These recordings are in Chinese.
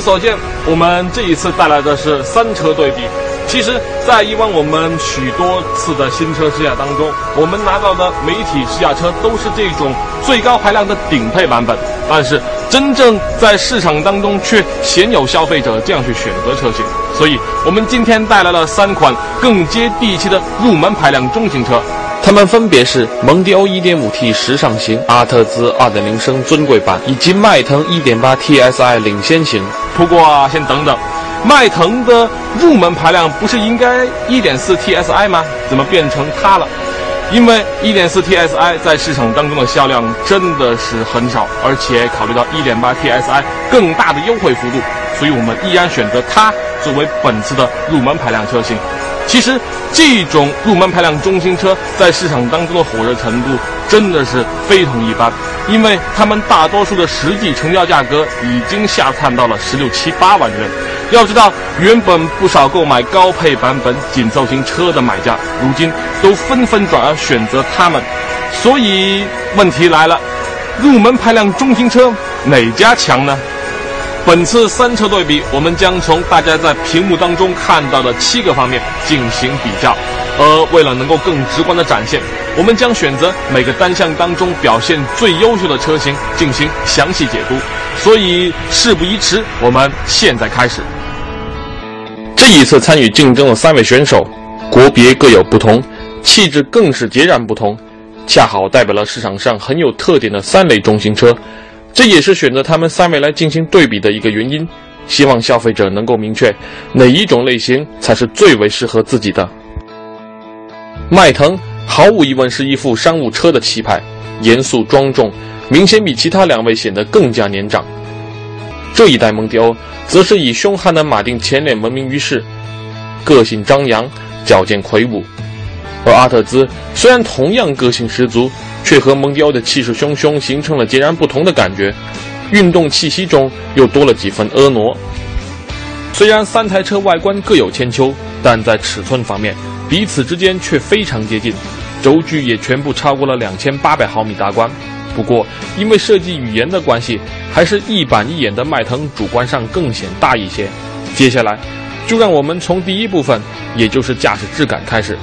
所见，我们这一次带来的是三车对比。其实，在以往我们许多次的新车试驾当中，我们拿到的媒体试驾车都是这种最高排量的顶配版本，但是真正在市场当中却鲜有消费者这样去选择车型。所以，我们今天带来了三款更接地气的入门排量中型车。它们分别是蒙迪欧 1.5T 时尚型、阿特兹2.0升尊贵版以及迈腾 1.8TSI 领先型。不过啊，先等等，迈腾的入门排量不是应该 1.4TSI 吗？怎么变成它了？因为 1.4TSI 在市场当中的销量真的是很少，而且考虑到 1.8TSI 更大的优惠幅度，所以我们依然选择它作为本次的入门排量车型。其实，这种入门排量中型车在市场当中的火热程度真的是非同一般，因为他们大多数的实际成交价格已经下探到了十六七八万元。要知道，原本不少购买高配版本紧凑型车的买家，如今都纷纷转而选择他们。所以，问题来了，入门排量中型车哪家强呢？本次三车对比，我们将从大家在屏幕当中看到的七个方面进行比较，而为了能够更直观的展现，我们将选择每个单项当中表现最优秀的车型进行详细解读。所以事不宜迟，我们现在开始。这一次参与竞争的三位选手，国别各有不同，气质更是截然不同，恰好代表了市场上很有特点的三类中型车。这也是选择他们三位来进行对比的一个原因，希望消费者能够明确哪一种类型才是最为适合自己的。迈腾毫无疑问是一副商务车的气派，严肃庄重，明显比其他两位显得更加年长。这一代蒙迪欧则是以凶悍的马丁前脸闻名于世，个性张扬，矫健魁梧。而阿特兹虽然同样个性十足，却和蒙迪欧的气势汹汹形成了截然不同的感觉，运动气息中又多了几分婀娜。虽然三台车外观各有千秋，但在尺寸方面，彼此之间却非常接近，轴距也全部超过了两千八百毫米大关。不过，因为设计语言的关系，还是一板一眼的迈腾主观上更显大一些。接下来，就让我们从第一部分，也就是驾驶质感开始。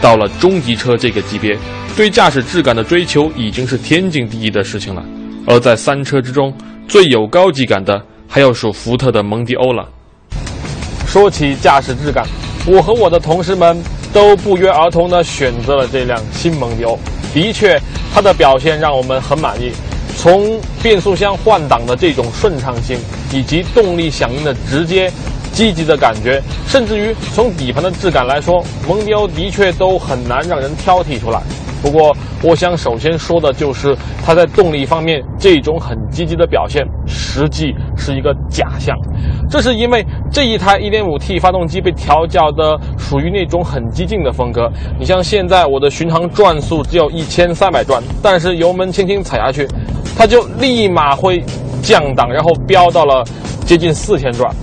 到了中级车这个级别，对驾驶质感的追求已经是天经地义的事情了。而在三车之中，最有高级感的还要数福特的蒙迪欧了。说起驾驶质感，我和我的同事们都不约而同地选择了这辆新蒙迪欧。的确，它的表现让我们很满意。从变速箱换挡的这种顺畅性，以及动力响应的直接、积极的感觉，甚至于从底盘的质感来说，蒙迪欧的确都很难让人挑剔出来。不过，我想首先说的就是它在动力方面这种很积极的表现，实际是一个假象。这是因为这一台 1.5T 发动机被调教的属于那种很激进的风格。你像现在我的巡航转速只有一千三百转，但是油门轻轻踩下去，它就立马会降档，然后飙到了接近四千转。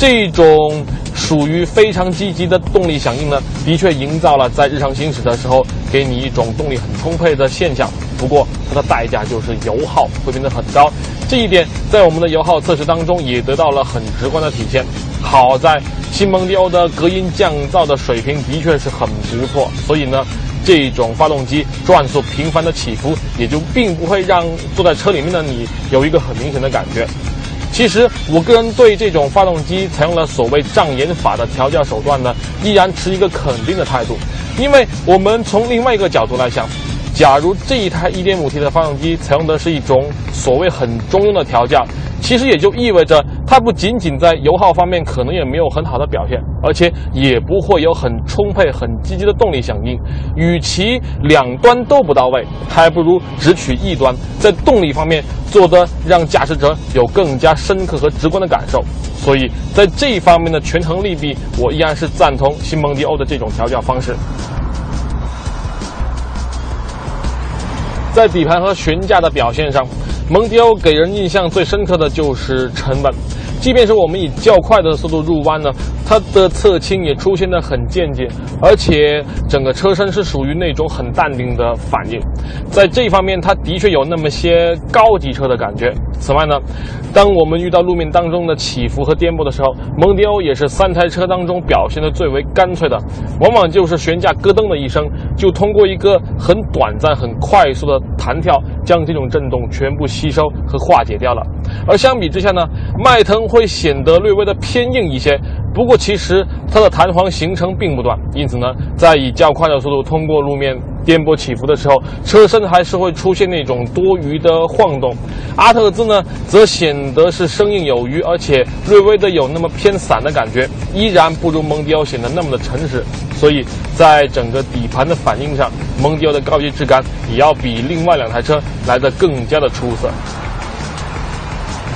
这种属于非常积极的动力响应呢，的确营造了在日常行驶的时候给你一种动力很充沛的现象。不过它的代价就是油耗会变得很高，这一点在我们的油耗测试当中也得到了很直观的体现。好在新蒙迪欧的隔音降噪的水平的确是很不错，所以呢，这种发动机转速频繁的起伏，也就并不会让坐在车里面的你有一个很明显的感觉。其实，我个人对这种发动机采用了所谓障眼法的调教手段呢，依然持一个肯定的态度。因为我们从另外一个角度来想，假如这一台 1.5T 的发动机采用的是一种所谓很中庸的调教，其实也就意味着它不仅仅在油耗方面可能也没有很好的表现，而且也不会有很充沛、很积极的动力响应。与其两端都不到位，还不如只取一端，在动力方面做的让驾驶者有更加深刻和直观的感受。所以在这一方面的权衡利弊，我依然是赞同新蒙迪欧的这种调教方式。在底盘和悬架的表现上，蒙迪欧给人印象最深刻的就是沉稳。即便是我们以较快的速度入弯呢，它的侧倾也出现的很间接，而且整个车身是属于那种很淡定的反应。在这一方面，它的确有那么些高级车的感觉。此外呢，当我们遇到路面当中的起伏和颠簸的时候，蒙迪欧也是三台车当中表现的最为干脆的，往往就是悬架咯噔的一声，就通过一个很短暂、很快速的弹跳，将这种震动全部吸收和化解掉了。而相比之下呢，迈腾。会显得略微的偏硬一些，不过其实它的弹簧行程并不短，因此呢，在以较快的速度通过路面颠簸起伏的时候，车身还是会出现那种多余的晃动。阿特兹呢，则显得是生硬有余，而且略微的有那么偏散的感觉，依然不如蒙迪欧显得那么的诚实。所以在整个底盘的反应上，蒙迪欧的高级质感也要比另外两台车来得更加的出色。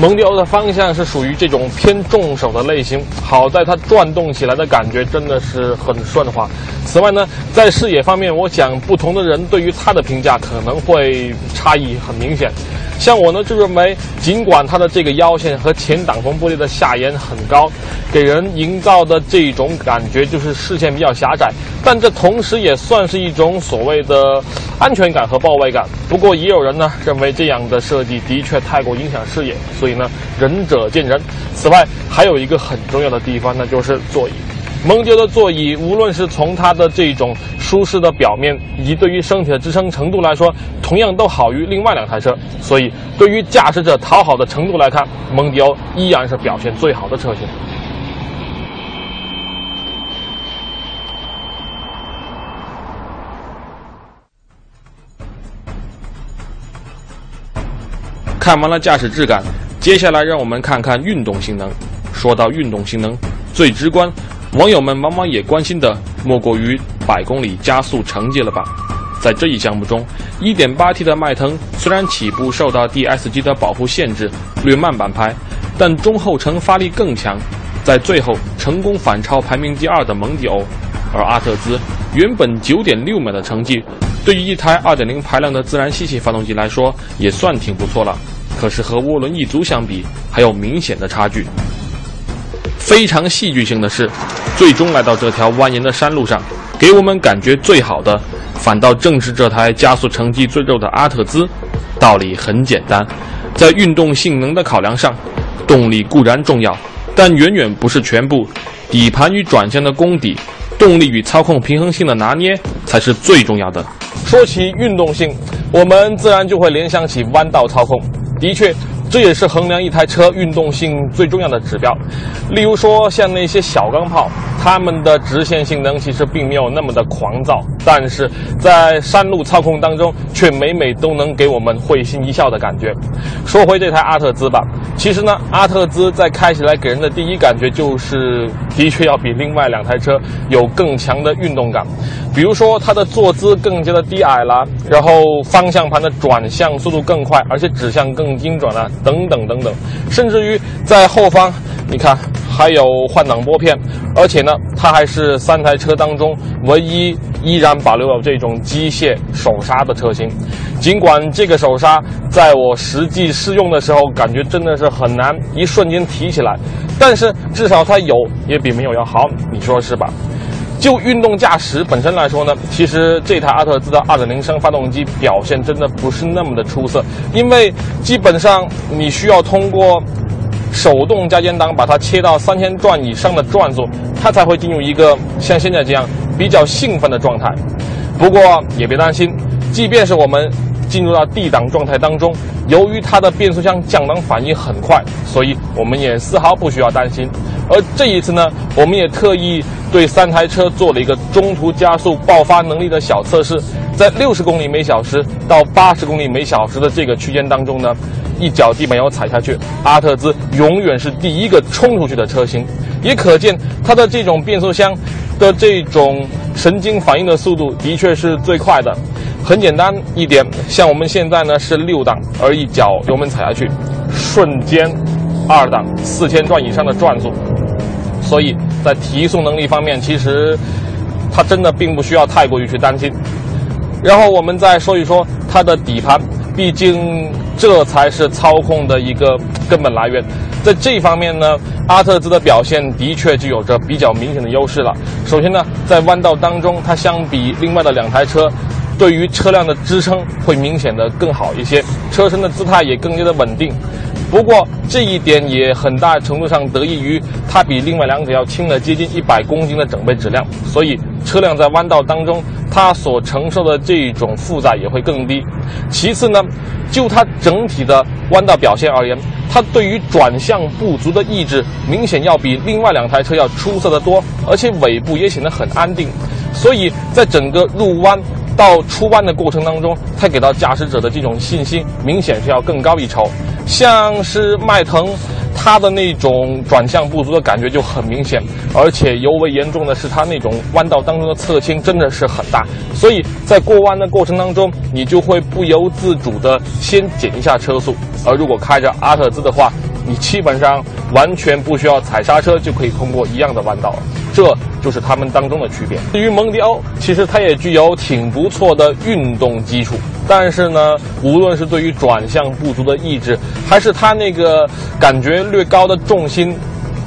蒙迪欧的方向是属于这种偏重手的类型，好在它转动起来的感觉真的是很顺滑。此外呢，在视野方面，我想不同的人对于它的评价可能会差异很明显。像我呢，就认为，尽管它的这个腰线和前挡风玻璃的下沿很高，给人营造的这种感觉就是视线比较狭窄，但这同时也算是一种所谓的安全感和包围感。不过，也有人呢认为这样的设计的确太过影响视野，所以呢，仁者见仁。此外，还有一个很重要的地方，那就是座椅。蒙迪欧的座椅，无论是从它的这种舒适的表面，以及对于身体的支撑程度来说，同样都好于另外两台车。所以，对于驾驶者讨好的程度来看，蒙迪欧依然是表现最好的车型。看完了驾驶质感，接下来让我们看看运动性能。说到运动性能，最直观。网友们往往也关心的莫过于百公里加速成绩了吧？在这一项目中，1.8T 的迈腾虽然起步受到 DSG 的保护限制，略慢半拍，但中后程发力更强，在最后成功反超排名第二的蒙迪欧。而阿特兹原本9.6秒的成绩，对于一台2.0排量的自然吸气发动机来说也算挺不错了，可是和涡轮一族相比，还有明显的差距。非常戏剧性的是，最终来到这条蜿蜒的山路上，给我们感觉最好的，反倒正是这台加速成绩最肉的阿特兹。道理很简单，在运动性能的考量上，动力固然重要，但远远不是全部。底盘与转向的功底，动力与操控平衡性的拿捏，才是最重要的。说起运动性，我们自然就会联想起弯道操控。的确。这也是衡量一台车运动性最重要的指标。例如说，像那些小钢炮，它们的直线性能其实并没有那么的狂躁，但是在山路操控当中，却每每都能给我们会心一笑的感觉。说回这台阿特兹吧，其实呢，阿特兹在开起来给人的第一感觉就是，的确要比另外两台车有更强的运动感。比如说，它的坐姿更加的低矮了，然后方向盘的转向速度更快，而且指向更精准了。等等等等，甚至于在后方，你看还有换挡拨片，而且呢，它还是三台车当中唯一依然保留有这种机械手刹的车型。尽管这个手刹在我实际试用的时候，感觉真的是很难一瞬间提起来，但是至少它有也比没有要好，你说是吧？就运动驾驶本身来说呢，其实这台阿特兹的2.0升发动机表现真的不是那么的出色，因为基本上你需要通过手动加减档把它切到三千转以上的转速，它才会进入一个像现在这样比较兴奋的状态。不过也别担心，即便是我们进入到 D 档状态当中，由于它的变速箱降档反应很快，所以我们也丝毫不需要担心。而这一次呢，我们也特意对三台车做了一个中途加速爆发能力的小测试，在六十公里每小时到八十公里每小时的这个区间当中呢，一脚地板油踩下去，阿特兹永远是第一个冲出去的车型，也可见它的这种变速箱的这种神经反应的速度的确是最快的。很简单一点，像我们现在呢是六档，而一脚油门踩下去，瞬间二档四千转以上的转速，所以在提速能力方面，其实它真的并不需要太过于去担心。然后我们再说一说它的底盘，毕竟这才是操控的一个根本来源。在这方面呢，阿特兹的表现的确就有着比较明显的优势了。首先呢，在弯道当中，它相比另外的两台车。对于车辆的支撑会明显的更好一些，车身的姿态也更加的稳定。不过这一点也很大程度上得益于它比另外两者要轻了接近一百公斤的整备质量，所以车辆在弯道当中它所承受的这种负载也会更低。其次呢，就它整体的弯道表现而言，它对于转向不足的抑制明显要比另外两台车要出色的多，而且尾部也显得很安定，所以在整个入弯。到出弯的过程当中，它给到驾驶者的这种信心明显是要更高一筹。像是迈腾，它的那种转向不足的感觉就很明显，而且尤为严重的是它那种弯道当中的侧倾真的是很大，所以在过弯的过程当中，你就会不由自主的先减一下车速。而如果开着阿特兹的话，你基本上完全不需要踩刹车就可以通过一样的弯道了。这就是它们当中的区别。至于蒙迪欧，其实它也具有挺不错的运动基础，但是呢，无论是对于转向不足的抑制，还是它那个感觉略高的重心，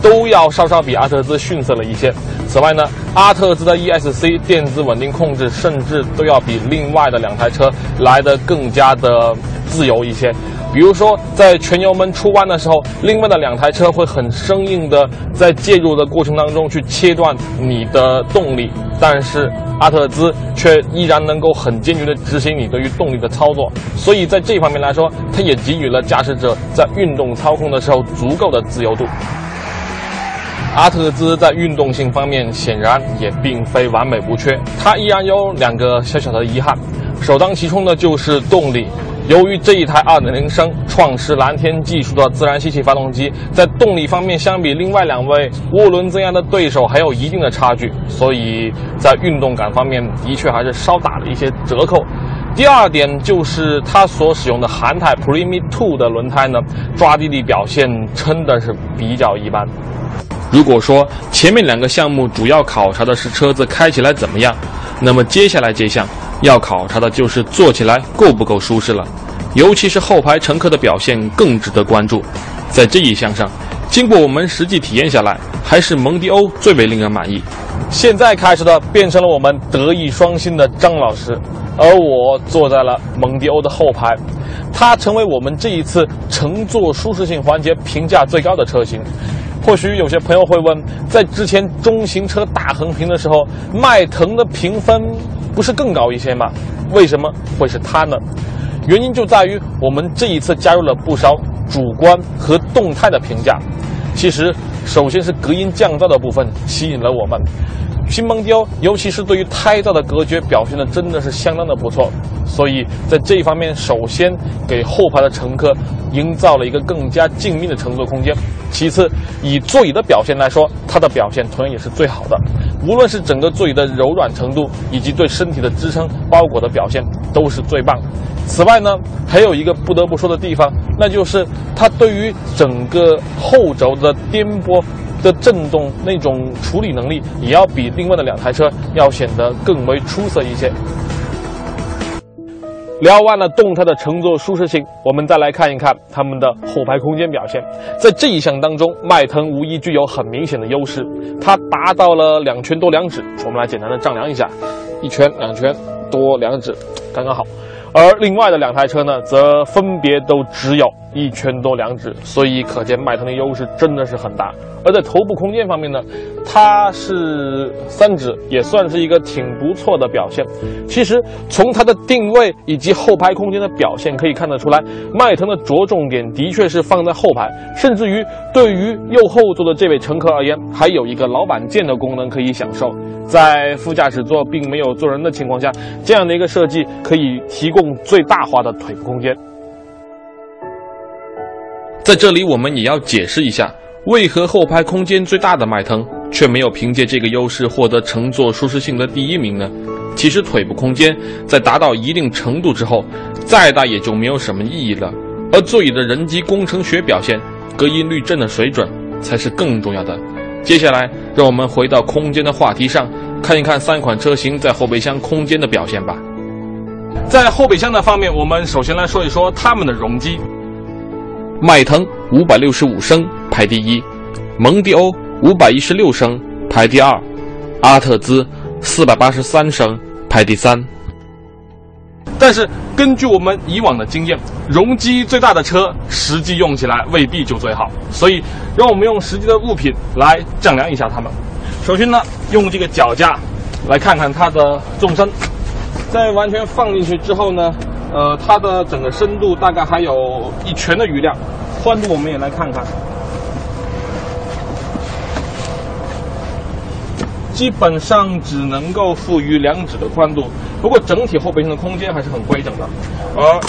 都要稍稍比阿特兹逊色了一些。此外呢，阿特兹的 ESC 电子稳定控制甚至都要比另外的两台车来得更加的自由一些。比如说，在全油门出弯的时候，另外的两台车会很生硬的在介入的过程当中去切断你的动力，但是阿特兹却依然能够很坚决的执行你对于动力的操作，所以在这方面来说，它也给予了驾驶者在运动操控的时候足够的自由度。阿特兹在运动性方面显然也并非完美无缺，它依然有两个小小的遗憾，首当其冲的就是动力。由于这一台2.0升创世蓝天技术的自然吸气发动机在动力方面相比另外两位涡轮增压的对手还有一定的差距，所以在运动感方面的确还是稍打了一些折扣。第二点就是它所使用的韩泰 Prime Two 的轮胎呢，抓地力表现真的是比较一般。如果说前面两个项目主要考察的是车子开起来怎么样，那么接下来这项。要考察的就是坐起来够不够舒适了，尤其是后排乘客的表现更值得关注。在这一项上，经过我们实际体验下来，还是蒙迪欧最为令人满意。现在开始的变成了我们德艺双馨的张老师，而我坐在了蒙迪欧的后排，它成为我们这一次乘坐舒适性环节评价最高的车型。或许有些朋友会问，在之前中型车大横评的时候，迈腾的评分。不是更高一些吗？为什么会是它呢？原因就在于我们这一次加入了不少主观和动态的评价。其实，首先是隔音降噪的部分吸引了我们。新蒙迪欧，尤其是对于胎噪的隔绝表现的真的是相当的不错，所以在这一方面，首先给后排的乘客营造了一个更加静谧的乘坐空间。其次，以座椅的表现来说，它的表现同样也是最好的，无论是整个座椅的柔软程度，以及对身体的支撑包裹的表现，都是最棒。此外呢，还有一个不得不说的地方，那就是它对于整个后轴的颠簸。的震动那种处理能力也要比另外的两台车要显得更为出色一些。聊完了动态的乘坐舒适性，我们再来看一看它们的后排空间表现。在这一项当中，迈腾无疑具有很明显的优势，它达到了两圈多两指。我们来简单的丈量一下，一圈、两圈多两指，刚刚好。而另外的两台车呢，则分别都只有一圈多两指，所以可见迈腾的优势真的是很大。而在头部空间方面呢，它是三指，也算是一个挺不错的表现。其实从它的定位以及后排空间的表现可以看得出来，迈腾的着重点的确是放在后排，甚至于对于右后座的这位乘客而言，还有一个老板键的功能可以享受。在副驾驶座并没有坐人的情况下，这样的一个设计可以提供最大化的腿部空间。在这里，我们也要解释一下，为何后排空间最大的迈腾却没有凭借这个优势获得乘坐舒适性的第一名呢？其实，腿部空间在达到一定程度之后，再大也就没有什么意义了。而座椅的人机工程学表现、隔音滤震的水准才是更重要的。接下来，让我们回到空间的话题上，看一看三款车型在后备箱空间的表现吧。在后备箱的方面，我们首先来说一说它们的容积。迈腾五百六十五升排第一，蒙迪欧五百一十六升排第二，阿特兹四百八十三升排第三。但是根据我们以往的经验，容积最大的车实际用起来未必就最好，所以让我们用实际的物品来丈量一下它们。首先呢，用这个脚架来看看它的纵深，在完全放进去之后呢。呃，它的整个深度大概还有一拳的余量，宽度我们也来看看，基本上只能够赋予两指的宽度。不过整体后备箱的空间还是很规整的。而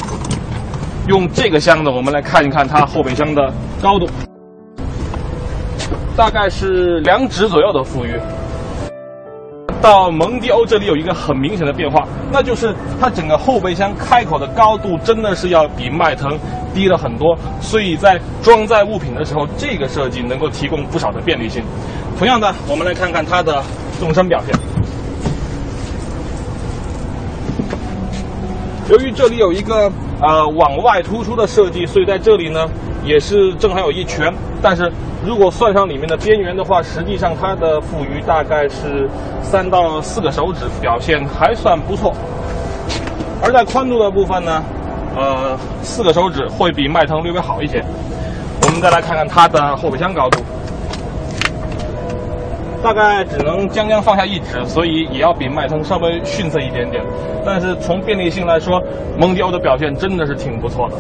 用这个箱子，我们来看一看它后备箱的高度，大概是两指左右的富裕。到蒙迪欧这里有一个很明显的变化，那就是它整个后备箱开口的高度真的是要比迈腾低了很多，所以在装载物品的时候，这个设计能够提供不少的便利性。同样的，我们来看看它的纵深表现。由于这里有一个呃往外突出的设计，所以在这里呢也是正好有一拳，但是。如果算上里面的边缘的话，实际上它的富余大概是三到四个手指，表现还算不错。而在宽度的部分呢，呃，四个手指会比迈腾略微好一些。我们再来看看它的后备箱高度，大概只能将将放下一指，所以也要比迈腾稍微逊色一点点。但是从便利性来说，蒙迪欧的表现真的是挺不错的。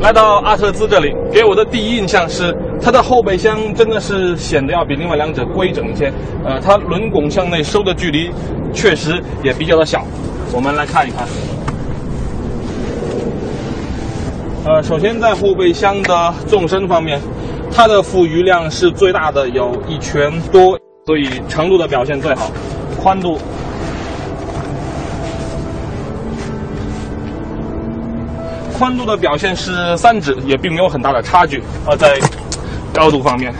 来到阿特兹这里，给我的第一印象是。它的后备箱真的是显得要比另外两者规整一些，呃，它轮拱向内收的距离确实也比较的小。我们来看一看，呃，首先在后备箱的纵深方面，它的富余量是最大的，有一拳多，所以长度的表现最好。宽度，宽度的表现是三指，也并没有很大的差距。呃，在高度方面，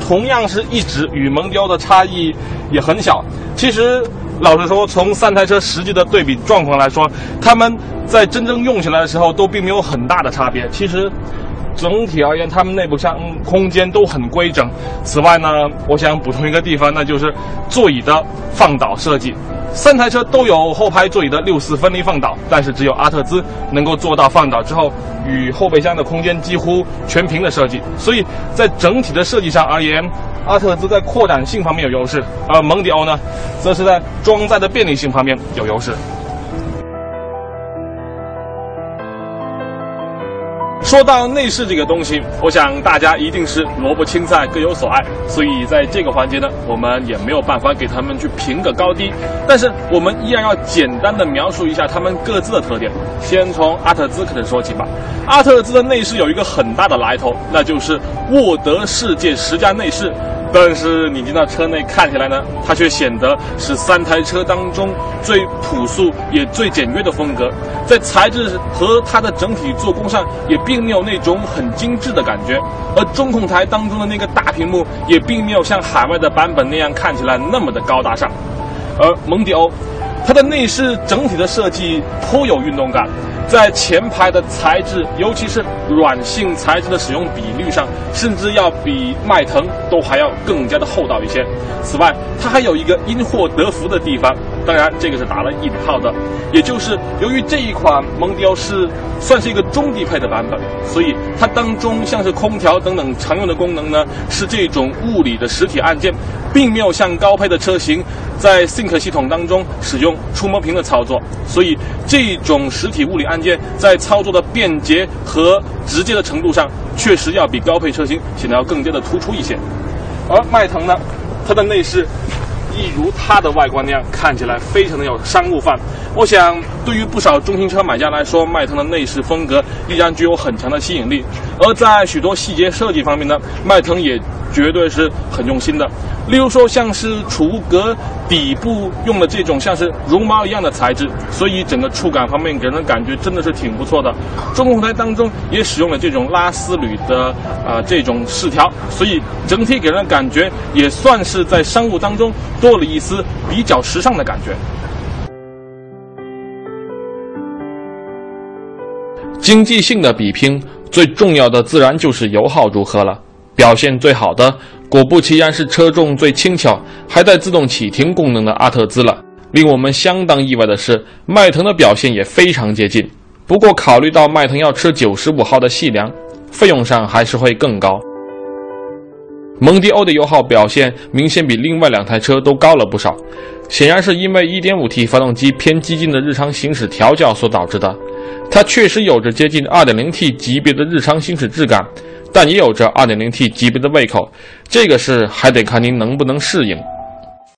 同样是一指，与蒙迪欧的差异也很小。其实，老实说，从三台车实际的对比状况来说，他们在真正用起来的时候都并没有很大的差别。其实，整体而言，它们内部箱空间都很规整。此外呢，我想补充一个地方，那就是座椅的放倒设计。三台车都有后排座椅的六四分离放倒，但是只有阿特兹能够做到放倒之后与后备箱的空间几乎全平的设计。所以在整体的设计上而言，阿特兹在扩展性方面有优势，而蒙迪欧呢，则是在装载的便利性方面有优势。说到内饰这个东西，我想大家一定是萝卜青菜各有所爱，所以在这个环节呢，我们也没有办法给他们去评个高低。但是我们依然要简单的描述一下他们各自的特点。先从阿特兹开始说起吧。阿特兹的内饰有一个很大的来头，那就是沃德世界十佳内饰。但是你进到车内看起来呢，它却显得是三台车当中最朴素也最简约的风格，在材质和它的整体做工上也并没有那种很精致的感觉，而中控台当中的那个大屏幕也并没有像海外的版本那样看起来那么的高大上，而蒙迪欧，它的内饰整体的设计颇有运动感，在前排的材质，尤其是软性材质的使用比率上，甚至要比迈腾都还要更加的厚道一些。此外，它还有一个因祸得福的地方，当然这个是打了引号的，也就是由于这一款蒙迪欧是算是一个中低配的版本，所以它当中像是空调等等常用的功能呢，是这种物理的实体按键，并没有像高配的车型在 Sync 系统当中使用触摸屏的操作，所以这种实体物理按。在操作的便捷和直接的程度上，确实要比高配车型显得要更加的突出一些。而迈腾呢，它的内饰一如它的外观那样，看起来非常的有商务范。我想，对于不少中型车买家来说，迈腾的内饰风格依然具有很强的吸引力。而在许多细节设计方面呢，迈腾也绝对是很用心的。例如说，像是储物格底部用的这种像是绒毛一样的材质，所以整个触感方面给人的感觉真的是挺不错的。中控台当中也使用了这种拉丝铝的啊这种饰条，所以整体给人的感觉也算是在商务当中多了一丝比较时尚的感觉。经济性的比拼，最重要的自然就是油耗如何了。表现最好的，果不其然是车重最轻巧、还带自动启停功能的阿特兹了。令我们相当意外的是，迈腾的表现也非常接近。不过，考虑到迈腾要吃九十五号的细粮，费用上还是会更高。蒙迪欧的油耗表现明显比另外两台车都高了不少，显然是因为 1.5T 发动机偏激进的日常行驶调教所导致的。它确实有着接近 2.0T 级别的日常行驶质感。但也有着 2.0T 级别的胃口，这个是还得看您能不能适应。